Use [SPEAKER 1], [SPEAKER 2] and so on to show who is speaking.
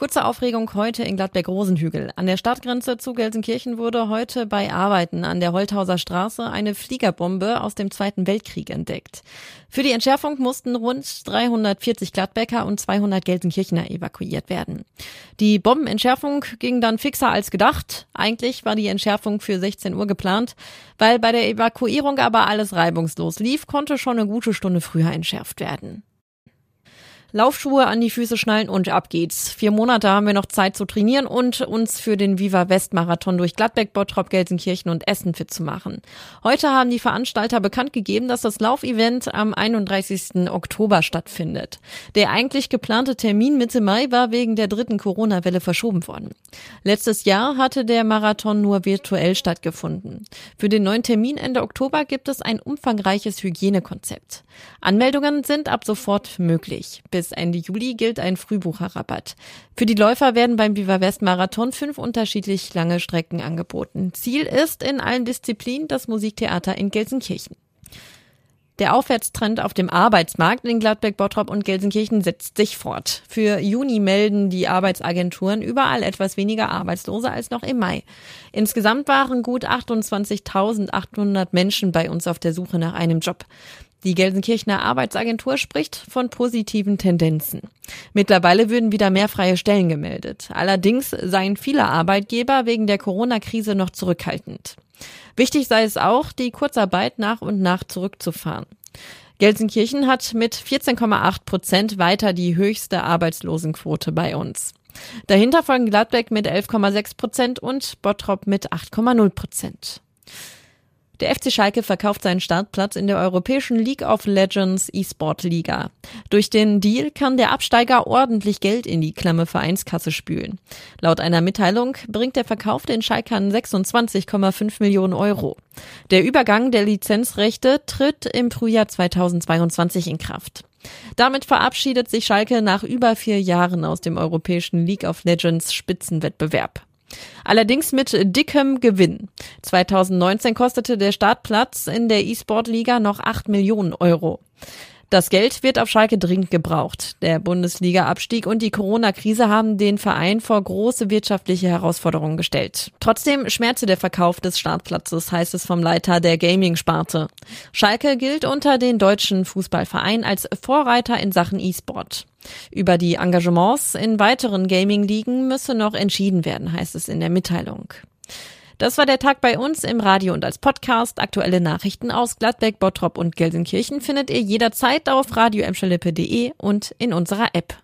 [SPEAKER 1] Kurze Aufregung heute in Gladbeck-Rosenhügel. An der Stadtgrenze zu Gelsenkirchen wurde heute bei Arbeiten an der Holthauser Straße eine Fliegerbombe aus dem Zweiten Weltkrieg entdeckt. Für die Entschärfung mussten rund 340 Gladbecker und 200 Gelsenkirchener evakuiert werden. Die Bombenentschärfung ging dann fixer als gedacht. Eigentlich war die Entschärfung für 16 Uhr geplant. Weil bei der Evakuierung aber alles reibungslos lief, konnte schon eine gute Stunde früher entschärft werden. Laufschuhe an die Füße schnallen und ab geht's. Vier Monate haben wir noch Zeit zu trainieren und uns für den Viva West Marathon durch Gladbeck, Bottrop, Gelsenkirchen und Essen fit zu machen. Heute haben die Veranstalter bekannt gegeben, dass das Laufevent am 31. Oktober stattfindet. Der eigentlich geplante Termin Mitte Mai war wegen der dritten Corona-Welle verschoben worden. Letztes Jahr hatte der Marathon nur virtuell stattgefunden. Für den neuen Termin Ende Oktober gibt es ein umfangreiches Hygienekonzept. Anmeldungen sind ab sofort möglich. Bis bis Ende Juli gilt ein Frühbucherrabatt. Für die Läufer werden beim Viva West Marathon fünf unterschiedlich lange Strecken angeboten. Ziel ist in allen Disziplinen das Musiktheater in Gelsenkirchen. Der Aufwärtstrend auf dem Arbeitsmarkt in Gladbeck, Bottrop und Gelsenkirchen setzt sich fort. Für Juni melden die Arbeitsagenturen überall etwas weniger Arbeitslose als noch im Mai. Insgesamt waren gut 28.800 Menschen bei uns auf der Suche nach einem Job. Die Gelsenkirchener Arbeitsagentur spricht von positiven Tendenzen. Mittlerweile würden wieder mehr freie Stellen gemeldet. Allerdings seien viele Arbeitgeber wegen der Corona-Krise noch zurückhaltend. Wichtig sei es auch, die Kurzarbeit nach und nach zurückzufahren. Gelsenkirchen hat mit 14,8 Prozent weiter die höchste Arbeitslosenquote bei uns. Dahinter folgen Gladbeck mit 11,6 Prozent und Bottrop mit 8,0 Prozent. Der FC Schalke verkauft seinen Startplatz in der europäischen League of Legends E-Sport Liga. Durch den Deal kann der Absteiger ordentlich Geld in die klamme Vereinskasse spülen. Laut einer Mitteilung bringt der Verkauf den Schalkern 26,5 Millionen Euro. Der Übergang der Lizenzrechte tritt im Frühjahr 2022 in Kraft. Damit verabschiedet sich Schalke nach über vier Jahren aus dem europäischen League of Legends Spitzenwettbewerb. Allerdings mit dickem Gewinn. 2019 kostete der Startplatz in der E-Sport-Liga noch 8 Millionen Euro. Das Geld wird auf Schalke dringend gebraucht. Der Bundesliga-Abstieg und die Corona-Krise haben den Verein vor große wirtschaftliche Herausforderungen gestellt. Trotzdem schmerze der Verkauf des Startplatzes, heißt es vom Leiter der Gaming-Sparte. Schalke gilt unter den deutschen Fußballvereinen als Vorreiter in Sachen E-Sport. Über die Engagements in weiteren Gaming-Ligen müsse noch entschieden werden, heißt es in der Mitteilung. Das war der Tag bei uns im Radio und als Podcast. Aktuelle Nachrichten aus Gladbeck, Bottrop und Gelsenkirchen findet ihr jederzeit auf radioemschalippe.de und in unserer App.